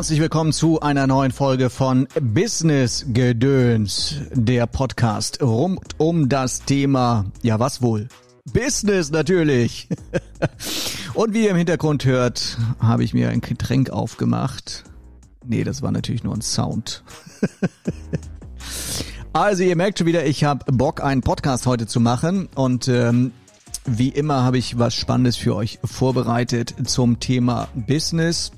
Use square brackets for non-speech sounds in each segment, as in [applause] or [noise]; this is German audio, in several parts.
Herzlich willkommen zu einer neuen Folge von Business Gedöns, der Podcast rund um das Thema, ja was wohl? Business natürlich. [laughs] Und wie ihr im Hintergrund hört, habe ich mir ein Getränk aufgemacht. Nee, das war natürlich nur ein Sound. [laughs] Also ihr merkt schon wieder, ich habe Bock, einen Podcast heute zu machen und ähm, wie immer habe ich was Spannendes für euch vorbereitet zum Thema Business.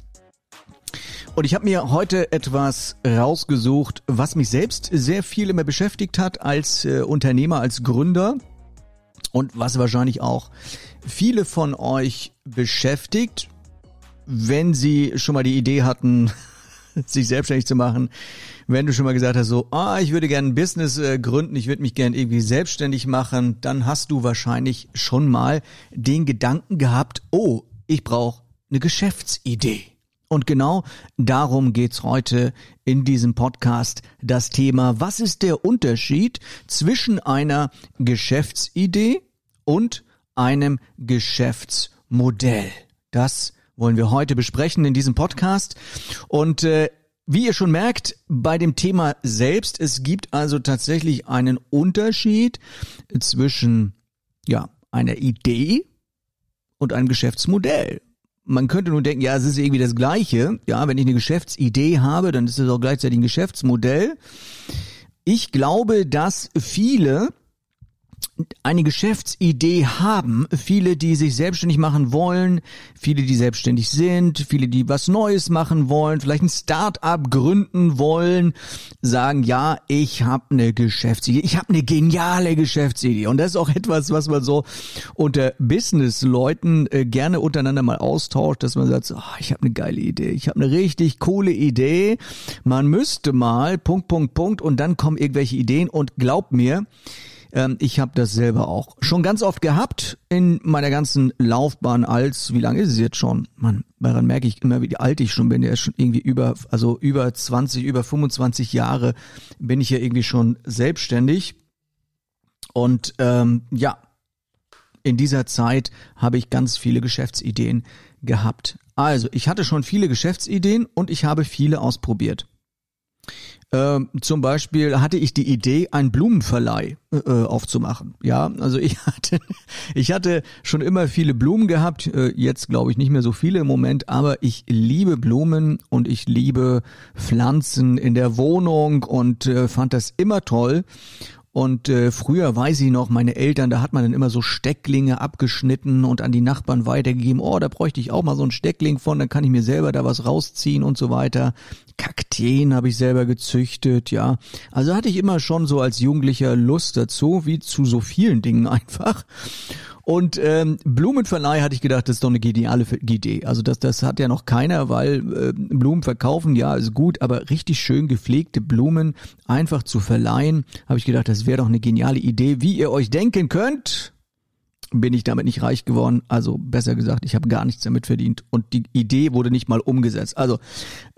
Und ich habe mir heute etwas rausgesucht, was mich selbst sehr viel immer beschäftigt hat als äh, Unternehmer, als Gründer und was wahrscheinlich auch viele von euch beschäftigt, wenn sie schon mal die Idee hatten, [laughs] sich selbstständig zu machen, wenn du schon mal gesagt hast, so, ah, ich würde gerne ein Business äh, gründen, ich würde mich gerne irgendwie selbstständig machen, dann hast du wahrscheinlich schon mal den Gedanken gehabt, oh, ich brauche eine Geschäftsidee. Und genau darum geht's heute in diesem Podcast. Das Thema, was ist der Unterschied zwischen einer Geschäftsidee und einem Geschäftsmodell? Das wollen wir heute besprechen in diesem Podcast. Und äh, wie ihr schon merkt, bei dem Thema selbst, es gibt also tatsächlich einen Unterschied zwischen ja, einer Idee und einem Geschäftsmodell. Man könnte nun denken, ja, es ist irgendwie das Gleiche. Ja, wenn ich eine Geschäftsidee habe, dann ist es auch gleichzeitig ein Geschäftsmodell. Ich glaube, dass viele eine Geschäftsidee haben, viele, die sich selbstständig machen wollen, viele, die selbstständig sind, viele, die was Neues machen wollen, vielleicht ein Start-up gründen wollen, sagen, ja, ich habe eine Geschäftsidee, ich habe eine geniale Geschäftsidee. Und das ist auch etwas, was man so unter Business-Leuten äh, gerne untereinander mal austauscht, dass man sagt, oh, ich habe eine geile Idee, ich habe eine richtig coole Idee, man müsste mal Punkt, Punkt, Punkt und dann kommen irgendwelche Ideen. Und glaubt mir, ähm, ich habe das selber auch schon ganz oft gehabt in meiner ganzen Laufbahn als, wie lange ist es jetzt schon? Man, daran merke ich immer, wie alt ich schon bin. Der ist schon irgendwie über, also über 20, über 25 Jahre bin ich ja irgendwie schon selbstständig. Und ähm, ja, in dieser Zeit habe ich ganz viele Geschäftsideen gehabt. Also, ich hatte schon viele Geschäftsideen und ich habe viele ausprobiert. Ähm, zum Beispiel hatte ich die Idee, einen Blumenverleih äh, aufzumachen. Ja, also ich [laughs] hatte, ich hatte schon immer viele Blumen gehabt. Äh, jetzt glaube ich nicht mehr so viele im Moment, aber ich liebe Blumen und ich liebe Pflanzen in der Wohnung und äh, fand das immer toll. Und äh, früher weiß ich noch, meine Eltern, da hat man dann immer so Stecklinge abgeschnitten und an die Nachbarn weitergegeben. Oh, da bräuchte ich auch mal so einen Steckling von, dann kann ich mir selber da was rausziehen und so weiter. Kakteen habe ich selber gezüchtet, ja. Also hatte ich immer schon so als Jugendlicher Lust dazu, wie zu so vielen Dingen [laughs] einfach. Und ähm, Blumenverleih hatte ich gedacht, das ist doch eine geniale Idee. Also das, das hat ja noch keiner, weil äh, Blumen verkaufen, ja, ist gut, aber richtig schön gepflegte Blumen einfach zu verleihen, habe ich gedacht, das wäre doch eine geniale Idee. Wie ihr euch denken könnt, bin ich damit nicht reich geworden. Also besser gesagt, ich habe gar nichts damit verdient und die Idee wurde nicht mal umgesetzt. Also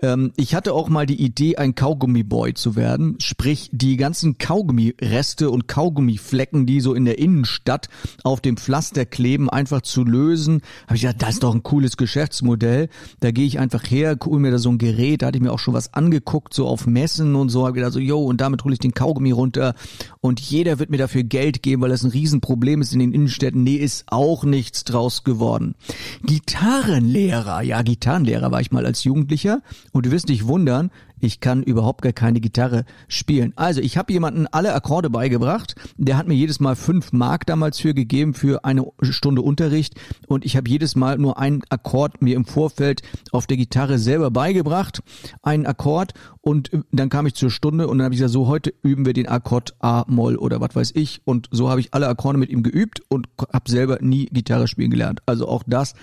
ähm, ich hatte auch mal die Idee, ein Kaugummiboy zu werden, sprich die ganzen Kaugummireste und Kaugummiflecken, die so in der Innenstadt auf dem Pflaster kleben, einfach zu lösen. Habe ich gedacht, das ist doch ein cooles Geschäftsmodell. Da gehe ich einfach her, hole mir da so ein Gerät, da hatte ich mir auch schon was angeguckt, so auf Messen und so. Habe gedacht so, yo, und damit hole ich den Kaugummi runter und jeder wird mir dafür Geld geben, weil das ein Riesenproblem ist in den Innenstädten nee, ist auch nichts draus geworden. Gitarrenlehrer, ja, Gitarrenlehrer war ich mal als Jugendlicher und du wirst dich wundern, ich kann überhaupt gar keine Gitarre spielen. Also ich habe jemanden alle Akkorde beigebracht. Der hat mir jedes Mal fünf Mark damals für gegeben für eine Stunde Unterricht und ich habe jedes Mal nur einen Akkord mir im Vorfeld auf der Gitarre selber beigebracht, einen Akkord und äh, dann kam ich zur Stunde und dann habe ich gesagt, so heute üben wir den Akkord A Moll oder was weiß ich und so habe ich alle Akkorde mit ihm geübt und habe selber nie Gitarre spielen gelernt. Also auch das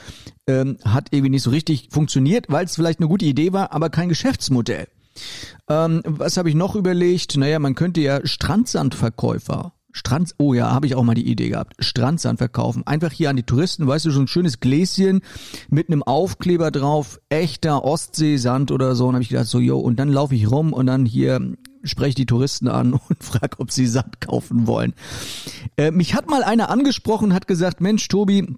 ähm, hat irgendwie nicht so richtig funktioniert, weil es vielleicht eine gute Idee war, aber kein Geschäftsmodell. Ähm, was habe ich noch überlegt? Naja, man könnte ja Strandsandverkäufer Strand, oh ja, habe ich auch mal die Idee gehabt. Strandsand verkaufen. Einfach hier an die Touristen, weißt du, so ein schönes Gläschen mit einem Aufkleber drauf, echter Ostseesand oder so. Und habe ich gedacht, so, yo, und dann laufe ich rum und dann hier spreche die Touristen an [laughs] und frage, ob sie Sand kaufen wollen. Äh, mich hat mal einer angesprochen, hat gesagt, Mensch, Tobi,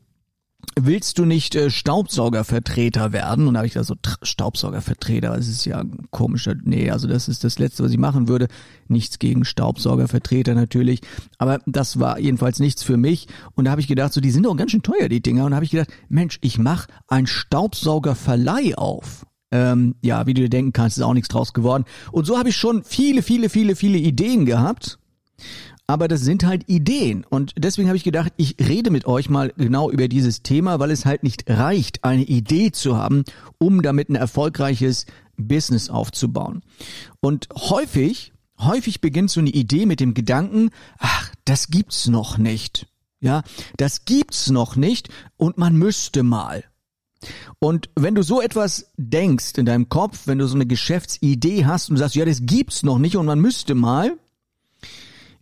willst du nicht äh, Staubsaugervertreter werden? Und da habe ich da so, Staubsaugervertreter, das ist ja komischer, nee, also das ist das Letzte, was ich machen würde. Nichts gegen Staubsaugervertreter natürlich, aber das war jedenfalls nichts für mich. Und da habe ich gedacht, so, die sind doch ganz schön teuer, die Dinger. Und da habe ich gedacht, Mensch, ich mache ein Staubsaugerverleih auf. Ähm, ja, wie du dir denken kannst, ist auch nichts draus geworden. Und so habe ich schon viele, viele, viele, viele Ideen gehabt aber das sind halt Ideen. Und deswegen habe ich gedacht, ich rede mit euch mal genau über dieses Thema, weil es halt nicht reicht, eine Idee zu haben, um damit ein erfolgreiches Business aufzubauen. Und häufig, häufig beginnt so eine Idee mit dem Gedanken, ach, das gibt's noch nicht. Ja, das gibt's noch nicht und man müsste mal. Und wenn du so etwas denkst in deinem Kopf, wenn du so eine Geschäftsidee hast und sagst, ja, das gibt's noch nicht und man müsste mal,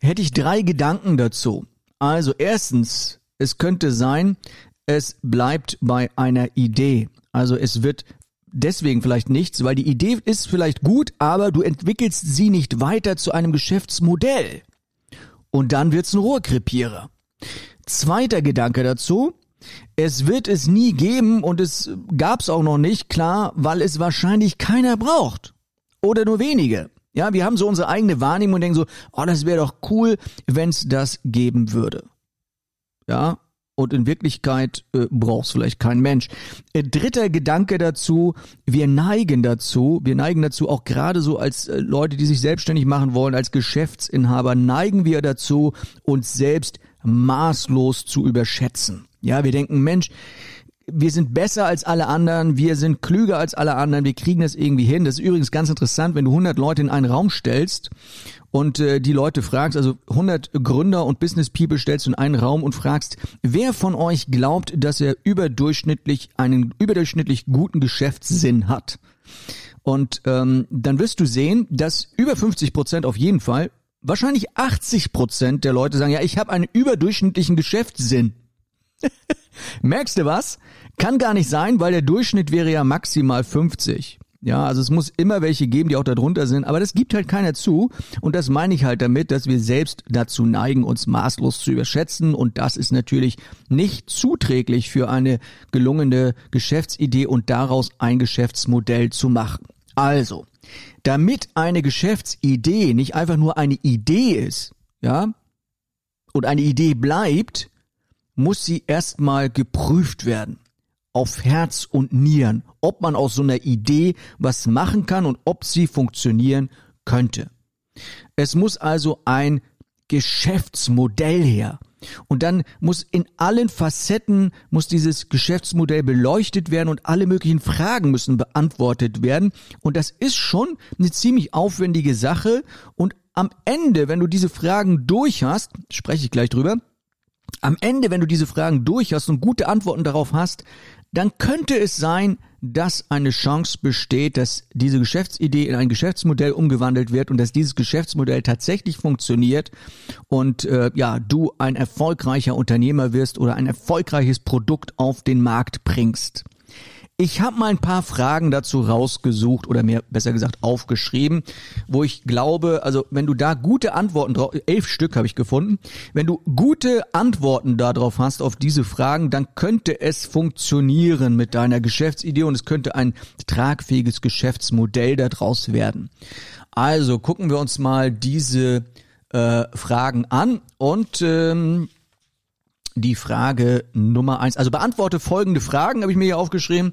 hätte ich drei Gedanken dazu. Also erstens, es könnte sein, es bleibt bei einer Idee. Also es wird deswegen vielleicht nichts, weil die Idee ist vielleicht gut, aber du entwickelst sie nicht weiter zu einem Geschäftsmodell. Und dann wird's ein Rohrkrepierer. Zweiter Gedanke dazu. Es wird es nie geben und es gab's auch noch nicht, klar, weil es wahrscheinlich keiner braucht. Oder nur wenige. Ja, wir haben so unsere eigene Wahrnehmung und denken so, oh, das wäre doch cool, wenn es das geben würde. Ja, und in Wirklichkeit äh, braucht es vielleicht kein Mensch. Äh, dritter Gedanke dazu, wir neigen dazu, wir neigen dazu, auch gerade so als äh, Leute, die sich selbstständig machen wollen, als Geschäftsinhaber, neigen wir dazu, uns selbst maßlos zu überschätzen. Ja, wir denken, Mensch, wir sind besser als alle anderen, wir sind klüger als alle anderen, wir kriegen das irgendwie hin. Das ist übrigens ganz interessant, wenn du 100 Leute in einen Raum stellst und äh, die Leute fragst, also 100 Gründer und Business People stellst du in einen Raum und fragst, wer von euch glaubt, dass er überdurchschnittlich einen überdurchschnittlich guten Geschäftssinn hat? Und ähm, dann wirst du sehen, dass über 50 Prozent auf jeden Fall, wahrscheinlich 80 Prozent der Leute sagen, ja, ich habe einen überdurchschnittlichen Geschäftssinn. [laughs] Merkst du was? Kann gar nicht sein, weil der Durchschnitt wäre ja maximal 50. Ja, also es muss immer welche geben, die auch darunter sind, aber das gibt halt keiner zu. Und das meine ich halt damit, dass wir selbst dazu neigen, uns maßlos zu überschätzen. Und das ist natürlich nicht zuträglich für eine gelungene Geschäftsidee und daraus ein Geschäftsmodell zu machen. Also, damit eine Geschäftsidee nicht einfach nur eine Idee ist, ja, und eine Idee bleibt, muss sie erstmal geprüft werden. Auf Herz und Nieren, ob man aus so einer Idee was machen kann und ob sie funktionieren könnte. Es muss also ein Geschäftsmodell her. Und dann muss in allen Facetten muss dieses Geschäftsmodell beleuchtet werden und alle möglichen Fragen müssen beantwortet werden. Und das ist schon eine ziemlich aufwendige Sache. Und am Ende, wenn du diese Fragen durch hast, spreche ich gleich drüber, am Ende, wenn du diese Fragen durch hast und gute Antworten darauf hast, dann könnte es sein, dass eine Chance besteht, dass diese Geschäftsidee in ein Geschäftsmodell umgewandelt wird und dass dieses Geschäftsmodell tatsächlich funktioniert und äh, ja, du ein erfolgreicher Unternehmer wirst oder ein erfolgreiches Produkt auf den Markt bringst. Ich habe mal ein paar Fragen dazu rausgesucht oder mehr besser gesagt aufgeschrieben, wo ich glaube, also wenn du da gute Antworten drauf, elf Stück habe ich gefunden, wenn du gute Antworten darauf hast auf diese Fragen, dann könnte es funktionieren mit deiner Geschäftsidee und es könnte ein tragfähiges Geschäftsmodell daraus werden. Also gucken wir uns mal diese äh, Fragen an und ähm, die Frage Nummer eins. Also beantworte folgende Fragen, habe ich mir hier aufgeschrieben.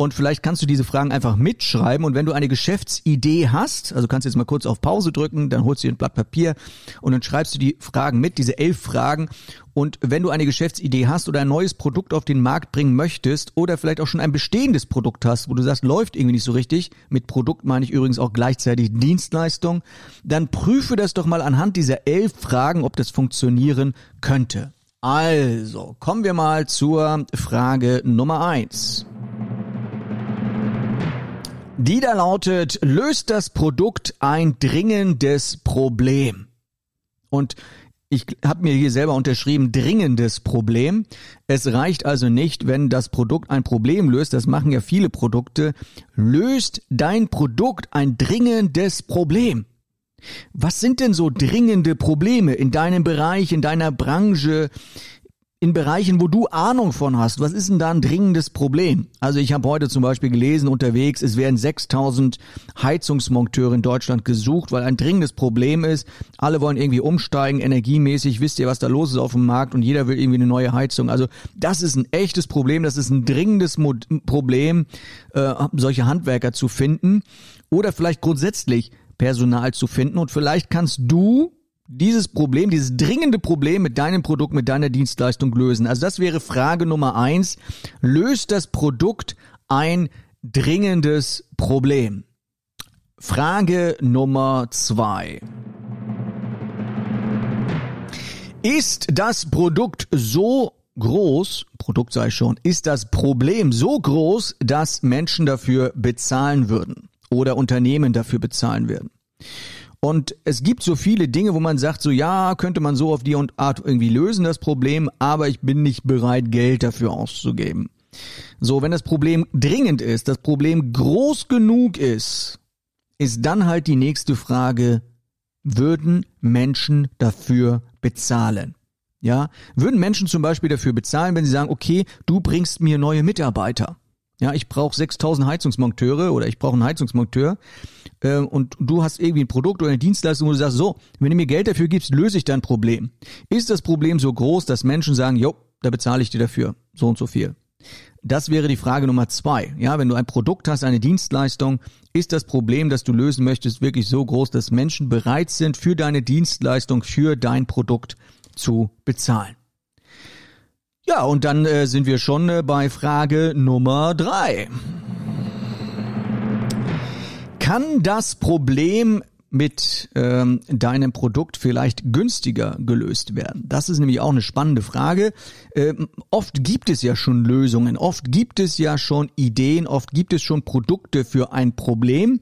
Und vielleicht kannst du diese Fragen einfach mitschreiben. Und wenn du eine Geschäftsidee hast, also kannst du jetzt mal kurz auf Pause drücken, dann holst du dir ein Blatt Papier und dann schreibst du die Fragen mit, diese elf Fragen. Und wenn du eine Geschäftsidee hast oder ein neues Produkt auf den Markt bringen möchtest oder vielleicht auch schon ein bestehendes Produkt hast, wo du sagst, läuft irgendwie nicht so richtig, mit Produkt meine ich übrigens auch gleichzeitig Dienstleistung, dann prüfe das doch mal anhand dieser elf Fragen, ob das funktionieren könnte. Also, kommen wir mal zur Frage Nummer eins. Die da lautet, löst das Produkt ein dringendes Problem? Und ich habe mir hier selber unterschrieben, dringendes Problem. Es reicht also nicht, wenn das Produkt ein Problem löst, das machen ja viele Produkte. Löst dein Produkt ein dringendes Problem? Was sind denn so dringende Probleme in deinem Bereich, in deiner Branche, in Bereichen, wo du Ahnung von hast, was ist denn da ein dringendes Problem? Also ich habe heute zum Beispiel gelesen unterwegs, es werden 6000 Heizungsmonteure in Deutschland gesucht, weil ein dringendes Problem ist. Alle wollen irgendwie umsteigen, energiemäßig. Wisst ihr, was da los ist auf dem Markt und jeder will irgendwie eine neue Heizung. Also das ist ein echtes Problem, das ist ein dringendes Mo Problem, äh, solche Handwerker zu finden oder vielleicht grundsätzlich Personal zu finden und vielleicht kannst du dieses Problem, dieses dringende Problem mit deinem Produkt, mit deiner Dienstleistung lösen? Also das wäre Frage Nummer eins. Löst das Produkt ein dringendes Problem? Frage Nummer zwei. Ist das Produkt so groß, Produkt sei schon, ist das Problem so groß, dass Menschen dafür bezahlen würden oder Unternehmen dafür bezahlen werden? Und es gibt so viele Dinge, wo man sagt, so ja, könnte man so auf die Art irgendwie lösen, das Problem, aber ich bin nicht bereit, Geld dafür auszugeben. So, wenn das Problem dringend ist, das Problem groß genug ist, ist dann halt die nächste Frage, würden Menschen dafür bezahlen? Ja, würden Menschen zum Beispiel dafür bezahlen, wenn sie sagen, okay, du bringst mir neue Mitarbeiter. Ja, ich brauche 6000 Heizungsmonteure oder ich brauche einen Heizungsmonteur äh, und du hast irgendwie ein Produkt oder eine Dienstleistung, wo du sagst, so, wenn du mir Geld dafür gibst, löse ich dein Problem. Ist das Problem so groß, dass Menschen sagen, jo, da bezahle ich dir dafür so und so viel? Das wäre die Frage Nummer zwei. Ja, wenn du ein Produkt hast, eine Dienstleistung, ist das Problem, das du lösen möchtest, wirklich so groß, dass Menschen bereit sind, für deine Dienstleistung, für dein Produkt zu bezahlen? Ja, und dann äh, sind wir schon äh, bei Frage Nummer drei. Kann das Problem mit ähm, deinem Produkt vielleicht günstiger gelöst werden? Das ist nämlich auch eine spannende Frage. Ähm, oft gibt es ja schon Lösungen, oft gibt es ja schon Ideen, oft gibt es schon Produkte für ein Problem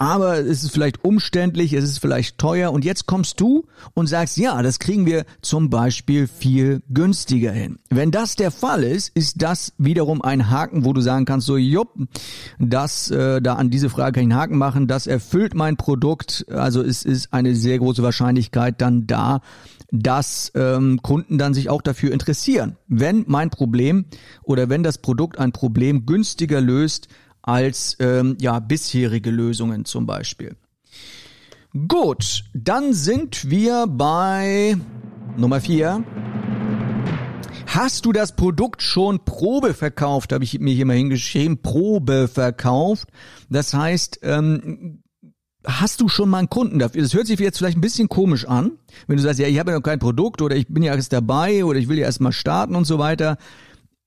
aber es ist vielleicht umständlich, es ist vielleicht teuer und jetzt kommst du und sagst, ja, das kriegen wir zum Beispiel viel günstiger hin. Wenn das der Fall ist, ist das wiederum ein Haken, wo du sagen kannst, so, jupp, das, äh, da an diese Frage kann ich einen Haken machen, das erfüllt mein Produkt, also es ist eine sehr große Wahrscheinlichkeit dann da, dass ähm, Kunden dann sich auch dafür interessieren. Wenn mein Problem oder wenn das Produkt ein Problem günstiger löst, als ähm, ja bisherige Lösungen zum Beispiel. Gut, dann sind wir bei Nummer vier. Hast du das Produkt schon Probe verkauft? Habe ich mir hier mal hingeschrieben. Probe verkauft. Das heißt, ähm, hast du schon mal einen Kunden dafür? Das hört sich jetzt vielleicht ein bisschen komisch an, wenn du sagst, ja, ich habe ja noch kein Produkt oder ich bin ja erst dabei oder ich will ja erst mal starten und so weiter.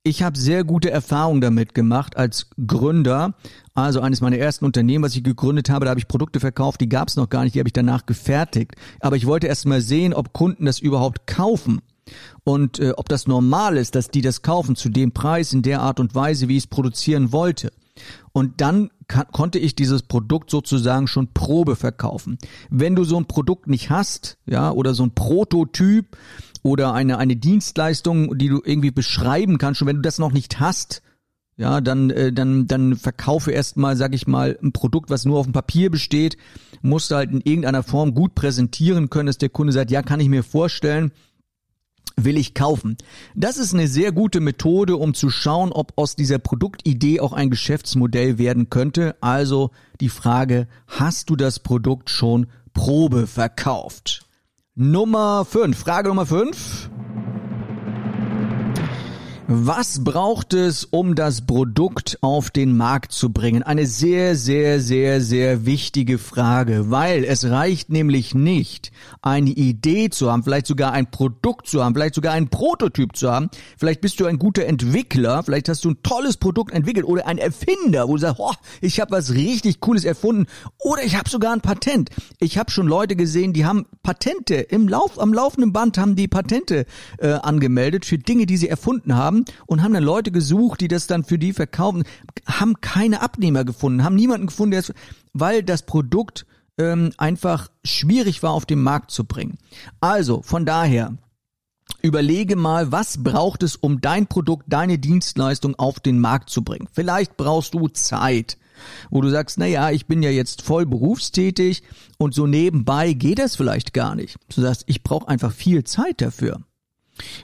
Ich habe sehr gute Erfahrungen damit gemacht als Gründer. Also eines meiner ersten Unternehmen, was ich gegründet habe, da habe ich Produkte verkauft, die gab es noch gar nicht, die habe ich danach gefertigt. Aber ich wollte erst mal sehen, ob Kunden das überhaupt kaufen und äh, ob das normal ist, dass die das kaufen zu dem Preis in der Art und Weise, wie ich es produzieren wollte. Und dann konnte ich dieses Produkt sozusagen schon Probe verkaufen. Wenn du so ein Produkt nicht hast, ja, oder so ein Prototyp, oder eine, eine Dienstleistung, die du irgendwie beschreiben kannst. Und wenn du das noch nicht hast, ja, dann, äh, dann, dann verkaufe erstmal, sag ich mal, ein Produkt, was nur auf dem Papier besteht, musst du halt in irgendeiner Form gut präsentieren können, dass der Kunde sagt, ja, kann ich mir vorstellen, will ich kaufen. Das ist eine sehr gute Methode, um zu schauen, ob aus dieser Produktidee auch ein Geschäftsmodell werden könnte. Also die Frage, hast du das Produkt schon Probe verkauft? Nummer 5. Frage Nummer 5. Was braucht es, um das Produkt auf den Markt zu bringen? Eine sehr, sehr, sehr, sehr wichtige Frage, weil es reicht nämlich nicht, eine Idee zu haben, vielleicht sogar ein Produkt zu haben, vielleicht sogar einen Prototyp zu haben. Vielleicht bist du ein guter Entwickler, vielleicht hast du ein tolles Produkt entwickelt oder ein Erfinder, wo du sagst, oh, ich habe was richtig Cooles erfunden oder ich habe sogar ein Patent. Ich habe schon Leute gesehen, die haben Patente im Lauf, am laufenden Band haben die Patente äh, angemeldet für Dinge, die sie erfunden haben haben und haben dann Leute gesucht, die das dann für die verkaufen, haben keine Abnehmer gefunden, haben niemanden gefunden, der es, weil das Produkt ähm, einfach schwierig war auf den Markt zu bringen. Also von daher Überlege mal, was braucht es, um dein Produkt, deine Dienstleistung auf den Markt zu bringen. Vielleicht brauchst du Zeit, wo du sagst, na ja, ich bin ja jetzt voll berufstätig und so nebenbei geht das vielleicht gar nicht. Du sagst, ich brauche einfach viel Zeit dafür.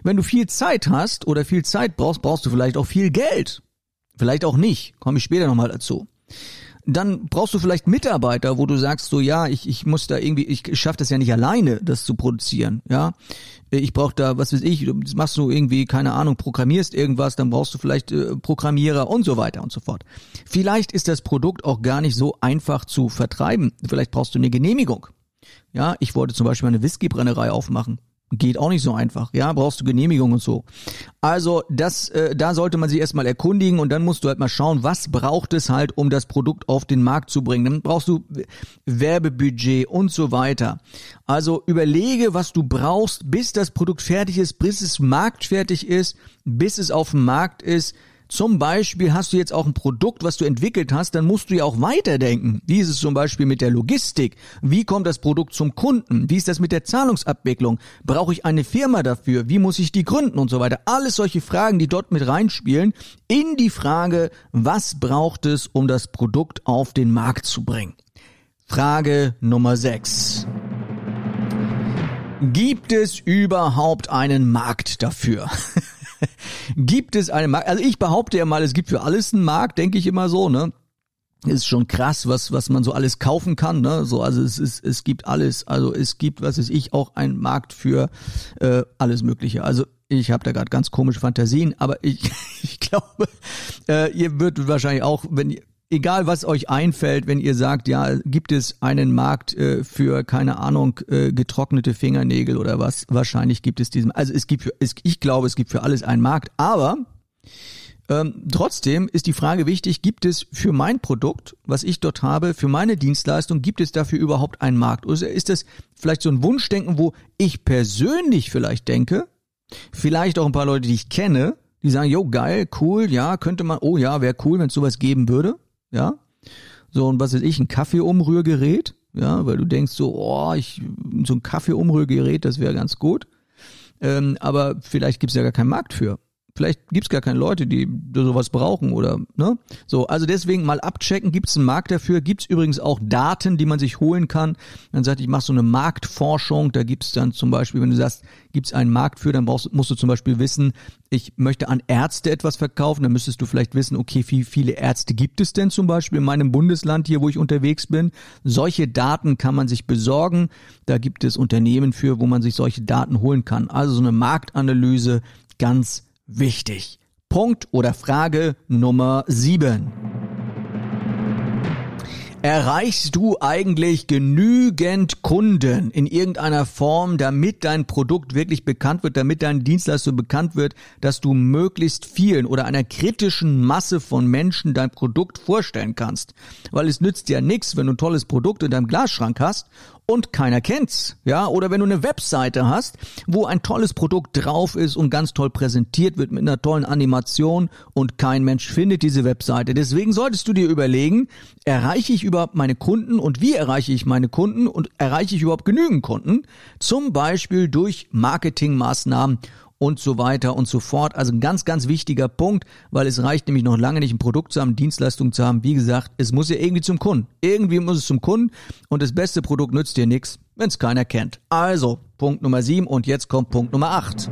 Wenn du viel Zeit hast oder viel Zeit brauchst, brauchst du vielleicht auch viel Geld. Vielleicht auch nicht, komme ich später nochmal dazu dann brauchst du vielleicht Mitarbeiter, wo du sagst so, ja, ich, ich muss da irgendwie, ich schaffe das ja nicht alleine, das zu produzieren, ja. Ich brauche da, was weiß ich, das machst du irgendwie, keine Ahnung, programmierst irgendwas, dann brauchst du vielleicht äh, Programmierer und so weiter und so fort. Vielleicht ist das Produkt auch gar nicht so einfach zu vertreiben. Vielleicht brauchst du eine Genehmigung. Ja, ich wollte zum Beispiel eine Whiskybrennerei aufmachen. Geht auch nicht so einfach. Ja, brauchst du Genehmigung und so. Also das, äh, da sollte man sich erstmal erkundigen und dann musst du halt mal schauen, was braucht es halt, um das Produkt auf den Markt zu bringen. Dann brauchst du Werbebudget und so weiter. Also überlege, was du brauchst, bis das Produkt fertig ist, bis es marktfertig ist, bis es auf dem Markt ist. Zum Beispiel hast du jetzt auch ein Produkt, was du entwickelt hast, dann musst du ja auch weiterdenken. Wie ist es zum Beispiel mit der Logistik? Wie kommt das Produkt zum Kunden? Wie ist das mit der Zahlungsabwicklung? Brauche ich eine Firma dafür? Wie muss ich die gründen und so weiter? Alles solche Fragen, die dort mit reinspielen in die Frage, was braucht es, um das Produkt auf den Markt zu bringen? Frage Nummer 6. Gibt es überhaupt einen Markt dafür? [laughs] [laughs] gibt es einen Markt? Also ich behaupte ja mal, es gibt für alles einen Markt, denke ich immer so, ne? ist schon krass, was was man so alles kaufen kann, ne? So also es ist es gibt alles, also es gibt was ist ich auch einen Markt für äh, alles Mögliche. Also ich habe da gerade ganz komische Fantasien, aber ich [laughs] ich glaube, äh, ihr würdet wahrscheinlich auch, wenn ihr egal was euch einfällt, wenn ihr sagt, ja, gibt es einen Markt äh, für, keine Ahnung, äh, getrocknete Fingernägel oder was, wahrscheinlich gibt es diesen, also es gibt, für, es, ich glaube, es gibt für alles einen Markt, aber ähm, trotzdem ist die Frage wichtig, gibt es für mein Produkt, was ich dort habe, für meine Dienstleistung, gibt es dafür überhaupt einen Markt? Oder ist das vielleicht so ein Wunschdenken, wo ich persönlich vielleicht denke, vielleicht auch ein paar Leute, die ich kenne, die sagen, jo, geil, cool, ja, könnte man, oh ja, wäre cool, wenn es sowas geben würde ja. So, und was weiß ich, ein Kaffeeumrührgerät, ja, weil du denkst so, oh, ich, so ein Kaffeeumrührgerät, das wäre ganz gut. Ähm, aber vielleicht gibt's ja gar keinen Markt für. Vielleicht gibt's gar keine Leute, die sowas brauchen oder ne? So, also deswegen mal abchecken, gibt's einen Markt dafür? Gibt's übrigens auch Daten, die man sich holen kann? Dann sagt, ich mache so eine Marktforschung, da gibt's dann zum Beispiel, wenn du sagst, gibt's einen Markt für, dann brauchst, musst du zum Beispiel wissen, ich möchte an Ärzte etwas verkaufen, dann müsstest du vielleicht wissen, okay, wie viele Ärzte gibt es denn zum Beispiel in meinem Bundesland hier, wo ich unterwegs bin? Solche Daten kann man sich besorgen. Da gibt es Unternehmen für, wo man sich solche Daten holen kann. Also so eine Marktanalyse ganz wichtig. Punkt oder Frage Nummer sieben. Erreichst du eigentlich genügend Kunden in irgendeiner Form, damit dein Produkt wirklich bekannt wird, damit deine Dienstleistung bekannt wird, dass du möglichst vielen oder einer kritischen Masse von Menschen dein Produkt vorstellen kannst? Weil es nützt ja nichts, wenn du ein tolles Produkt in deinem Glasschrank hast und keiner kennt's, ja, oder wenn du eine Webseite hast, wo ein tolles Produkt drauf ist und ganz toll präsentiert wird mit einer tollen Animation und kein Mensch findet diese Webseite. Deswegen solltest du dir überlegen, erreiche ich überhaupt meine Kunden und wie erreiche ich meine Kunden und erreiche ich überhaupt genügend Kunden? Zum Beispiel durch Marketingmaßnahmen und so weiter und so fort. Also ein ganz, ganz wichtiger Punkt, weil es reicht nämlich noch lange nicht, ein Produkt zu haben, Dienstleistung zu haben. Wie gesagt, es muss ja irgendwie zum Kunden. Irgendwie muss es zum Kunden und das beste Produkt nützt dir nichts, wenn es keiner kennt. Also, Punkt Nummer sieben und jetzt kommt Punkt Nummer acht.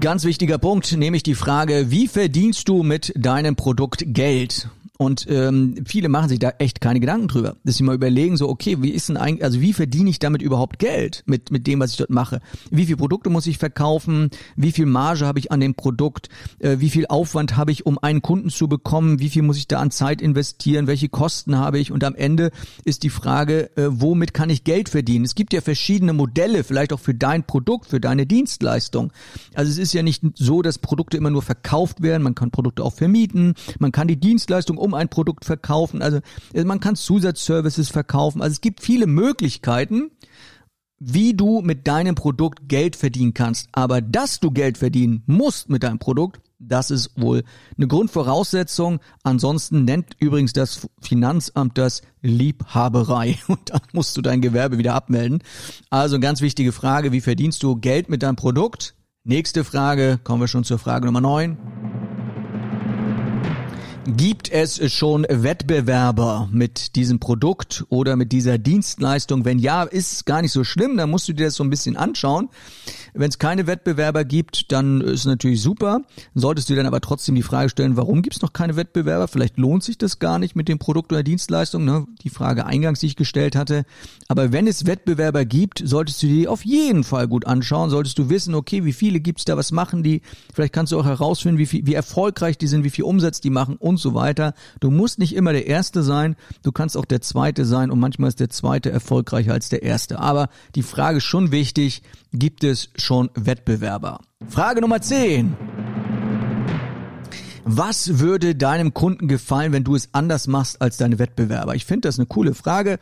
Ganz wichtiger Punkt, nämlich die Frage, wie verdienst du mit deinem Produkt Geld? Und ähm, viele machen sich da echt keine Gedanken drüber. Dass sie mal überlegen, so, okay, wie ist denn eigentlich, also wie verdiene ich damit überhaupt Geld mit, mit dem, was ich dort mache? Wie viele Produkte muss ich verkaufen? Wie viel Marge habe ich an dem Produkt? Äh, wie viel Aufwand habe ich, um einen Kunden zu bekommen? Wie viel muss ich da an Zeit investieren? Welche Kosten habe ich? Und am Ende ist die Frage, äh, womit kann ich Geld verdienen? Es gibt ja verschiedene Modelle, vielleicht auch für dein Produkt, für deine Dienstleistung. Also es ist ja nicht so, dass Produkte immer nur verkauft werden. Man kann Produkte auch vermieten. Man kann die Dienstleistung um ein Produkt verkaufen. Also man kann Zusatzservices verkaufen. Also es gibt viele Möglichkeiten, wie du mit deinem Produkt Geld verdienen kannst. Aber dass du Geld verdienen musst mit deinem Produkt, das ist wohl eine Grundvoraussetzung. Ansonsten nennt übrigens das Finanzamt das Liebhaberei [laughs] und dann musst du dein Gewerbe wieder abmelden. Also ganz wichtige Frage, wie verdienst du Geld mit deinem Produkt? Nächste Frage, kommen wir schon zur Frage Nummer 9. Gibt es schon Wettbewerber mit diesem Produkt oder mit dieser Dienstleistung? Wenn ja, ist gar nicht so schlimm, dann musst du dir das so ein bisschen anschauen. Wenn es keine Wettbewerber gibt, dann ist natürlich super. Solltest du dann aber trotzdem die Frage stellen, warum gibt es noch keine Wettbewerber? Vielleicht lohnt sich das gar nicht mit dem Produkt oder Dienstleistung, ne? die Frage eingangs, die ich gestellt hatte. Aber wenn es Wettbewerber gibt, solltest du die auf jeden Fall gut anschauen. Solltest du wissen, okay, wie viele gibt's da, was machen die? Vielleicht kannst du auch herausfinden, wie, viel, wie erfolgreich die sind, wie viel Umsatz die machen und so weiter. Du musst nicht immer der Erste sein, du kannst auch der Zweite sein und manchmal ist der Zweite erfolgreicher als der Erste. Aber die Frage ist schon wichtig, gibt es schon Wettbewerber? Frage Nummer 10. Was würde deinem Kunden gefallen, wenn du es anders machst als deine Wettbewerber? Ich finde das eine coole Frage.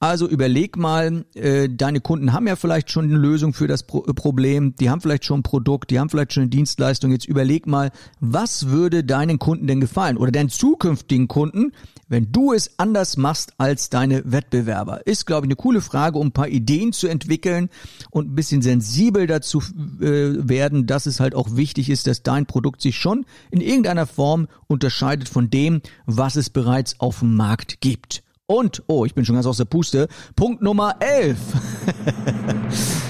Also überleg mal, äh, deine Kunden haben ja vielleicht schon eine Lösung für das Pro Problem, die haben vielleicht schon ein Produkt, die haben vielleicht schon eine Dienstleistung. Jetzt überleg mal, was würde deinen Kunden denn gefallen oder deinen zukünftigen Kunden, wenn du es anders machst als deine Wettbewerber? Ist, glaube ich, eine coole Frage, um ein paar Ideen zu entwickeln und ein bisschen sensibel dazu äh, werden, dass es halt auch wichtig ist, dass dein Produkt sich schon in irgendeiner Form unterscheidet von dem, was es bereits auf dem Markt gibt. Und, oh, ich bin schon ganz aus der Puste, Punkt Nummer 11. [laughs]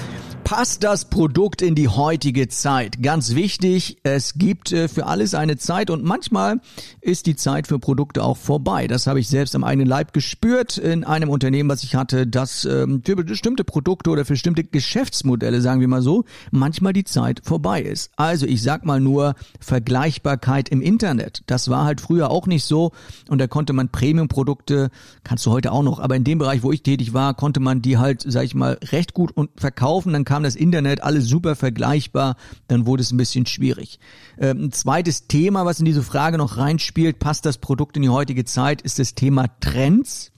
passt das Produkt in die heutige Zeit? Ganz wichtig, es gibt äh, für alles eine Zeit und manchmal ist die Zeit für Produkte auch vorbei. Das habe ich selbst am eigenen Leib gespürt in einem Unternehmen, was ich hatte, dass ähm, für bestimmte Produkte oder für bestimmte Geschäftsmodelle, sagen wir mal so, manchmal die Zeit vorbei ist. Also ich sag mal nur Vergleichbarkeit im Internet. Das war halt früher auch nicht so und da konnte man Premium-Produkte, kannst du heute auch noch, aber in dem Bereich, wo ich tätig war, konnte man die halt, sag ich mal, recht gut verkaufen. Dann kam kam das Internet, alles super vergleichbar, dann wurde es ein bisschen schwierig. Ähm, ein zweites Thema, was in diese Frage noch reinspielt, passt das Produkt in die heutige Zeit, ist das Thema Trends.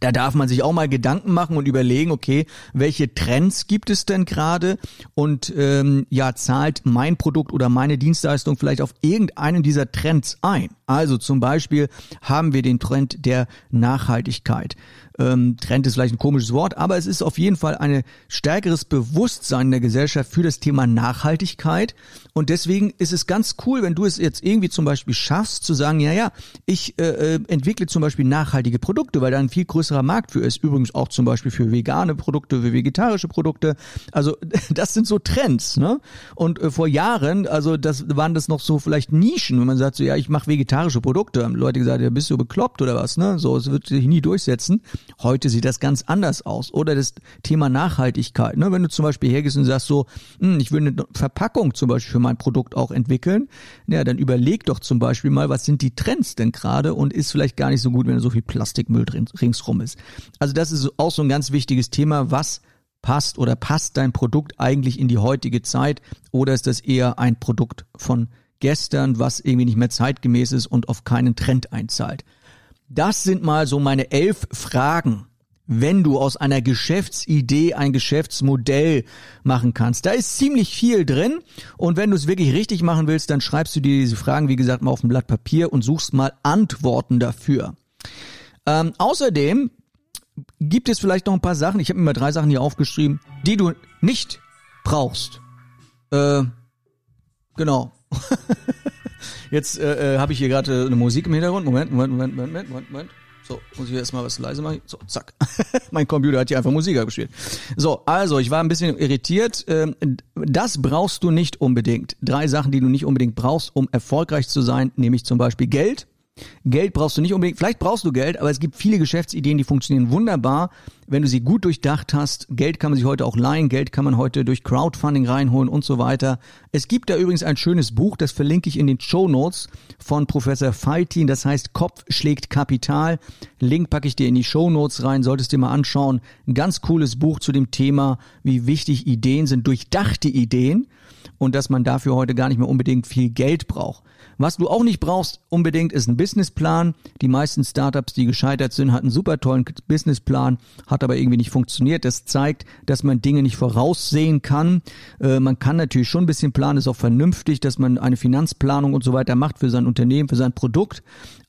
Da darf man sich auch mal Gedanken machen und überlegen, okay, welche Trends gibt es denn gerade und ähm, ja, zahlt mein Produkt oder meine Dienstleistung vielleicht auf irgendeinen dieser Trends ein. Also zum Beispiel haben wir den Trend der Nachhaltigkeit. Ähm, Trend ist vielleicht ein komisches Wort, aber es ist auf jeden Fall ein stärkeres Bewusstsein in der Gesellschaft für das Thema Nachhaltigkeit. Und deswegen ist es ganz cool, wenn du es jetzt irgendwie zum Beispiel schaffst, zu sagen, ja, ja, ich äh, äh entwickle zum Beispiel nachhaltige Produkte, weil da ein viel größerer Markt für ist. Übrigens auch zum Beispiel für vegane Produkte, für vegetarische Produkte. Also [laughs] das sind so Trends. Ne? Und äh, vor Jahren, also das waren das noch so vielleicht Nischen, wenn man sagt so, ja, ich mache vegetarische Produkte. Haben Leute gesagt, ja, bist du bekloppt oder was? Ne? So, es wird sich nie durchsetzen. Heute sieht das ganz anders aus. Oder das Thema Nachhaltigkeit. Ne? Wenn du zum Beispiel hergehst und sagst so, hm, ich will eine Verpackung zum Beispiel für mein Produkt auch entwickeln, ja, dann überleg doch zum Beispiel mal, was sind die Trends denn gerade und ist vielleicht gar nicht so gut, wenn so viel Plastikmüll ringsrum ist. Also das ist auch so ein ganz wichtiges Thema. Was passt oder passt dein Produkt eigentlich in die heutige Zeit oder ist das eher ein Produkt von gestern, was irgendwie nicht mehr zeitgemäß ist und auf keinen Trend einzahlt? Das sind mal so meine elf Fragen, wenn du aus einer Geschäftsidee ein Geschäftsmodell machen kannst. Da ist ziemlich viel drin und wenn du es wirklich richtig machen willst, dann schreibst du dir diese Fragen, wie gesagt, mal auf ein Blatt Papier und suchst mal Antworten dafür. Ähm, außerdem gibt es vielleicht noch ein paar Sachen, ich habe mir mal drei Sachen hier aufgeschrieben, die du nicht brauchst. Äh, genau. [laughs] Jetzt äh, äh habe ich hier gerade eine Musik im Hintergrund. Moment, Moment, Moment, Moment, Moment, Moment. So, muss ich erstmal was leise machen. So, zack. [laughs] mein Computer hat hier einfach Musik abgespielt. So, also, ich war ein bisschen irritiert. Ähm, das brauchst du nicht unbedingt. Drei Sachen, die du nicht unbedingt brauchst, um erfolgreich zu sein, nämlich zum Beispiel Geld, Geld brauchst du nicht unbedingt, vielleicht brauchst du Geld, aber es gibt viele Geschäftsideen, die funktionieren wunderbar, wenn du sie gut durchdacht hast. Geld kann man sich heute auch leihen, Geld kann man heute durch Crowdfunding reinholen und so weiter. Es gibt da übrigens ein schönes Buch, das verlinke ich in den Show Notes von Professor Faltin, das heißt Kopf schlägt Kapital. Link packe ich dir in die Show Notes rein, solltest dir mal anschauen. Ein ganz cooles Buch zu dem Thema, wie wichtig Ideen sind, durchdachte Ideen und dass man dafür heute gar nicht mehr unbedingt viel Geld braucht. Was du auch nicht brauchst unbedingt ist ein Businessplan. Die meisten Startups, die gescheitert sind, hatten einen super tollen Businessplan, hat aber irgendwie nicht funktioniert. Das zeigt, dass man Dinge nicht voraussehen kann. Äh, man kann natürlich schon ein bisschen planen, ist auch vernünftig, dass man eine Finanzplanung und so weiter macht für sein Unternehmen, für sein Produkt.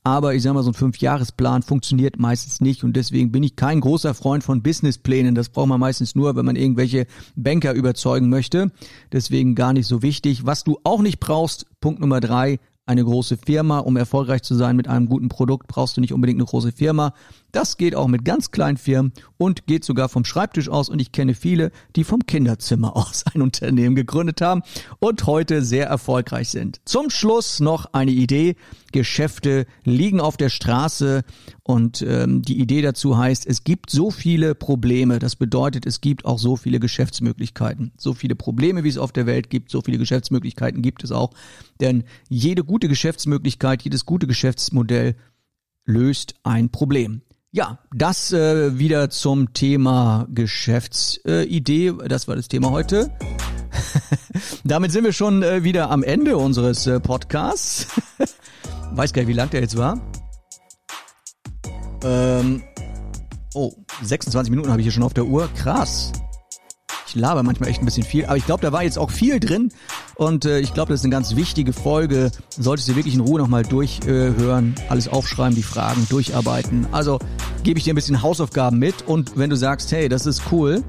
Aber ich sage mal, so ein Fünfjahresplan funktioniert meistens nicht und deswegen bin ich kein großer Freund von Businessplänen. Das braucht man meistens nur, wenn man irgendwelche Banker überzeugen möchte. Deswegen gar nicht so wichtig. Was du auch nicht brauchst, Punkt Nummer drei, eine große Firma. Um erfolgreich zu sein mit einem guten Produkt, brauchst du nicht unbedingt eine große Firma. Das geht auch mit ganz kleinen Firmen und geht sogar vom Schreibtisch aus. Und ich kenne viele, die vom Kinderzimmer [laughs] aus ein Unternehmen gegründet haben und heute sehr erfolgreich sind. Zum Schluss noch eine Idee. Geschäfte liegen auf der Straße und ähm, die Idee dazu heißt, es gibt so viele Probleme. Das bedeutet, es gibt auch so viele Geschäftsmöglichkeiten. So viele Probleme, wie es auf der Welt gibt, so viele Geschäftsmöglichkeiten gibt es auch. Denn jede gute Geschäftsmöglichkeit, jedes gute Geschäftsmodell löst ein Problem. Ja, das äh, wieder zum Thema Geschäftsidee. Äh, das war das Thema heute. [laughs] Damit sind wir schon äh, wieder am Ende unseres äh, Podcasts. [laughs] Weiß gar nicht, wie lang der jetzt war. Ähm, oh, 26 Minuten habe ich hier schon auf der Uhr. Krass. Ich laber manchmal echt ein bisschen viel, aber ich glaube, da war jetzt auch viel drin und äh, ich glaube, das ist eine ganz wichtige Folge. Solltest du wirklich in Ruhe nochmal durchhören, äh, alles aufschreiben, die Fragen durcharbeiten. Also gebe ich dir ein bisschen Hausaufgaben mit und wenn du sagst, hey, das ist cool,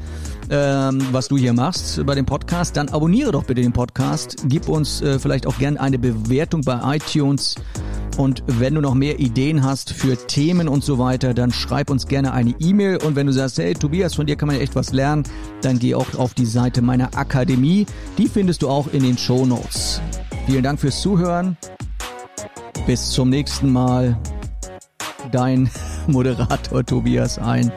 ähm, was du hier machst bei dem Podcast, dann abonniere doch bitte den Podcast. Gib uns äh, vielleicht auch gerne eine Bewertung bei iTunes. Und wenn du noch mehr Ideen hast für Themen und so weiter, dann schreib uns gerne eine E-Mail. Und wenn du sagst, hey Tobias, von dir kann man ja echt was lernen, dann geh auch auf die Seite meiner Akademie. Die findest du auch in den Show Notes. Vielen Dank fürs Zuhören. Bis zum nächsten Mal. Dein [laughs] Moderator Tobias ein.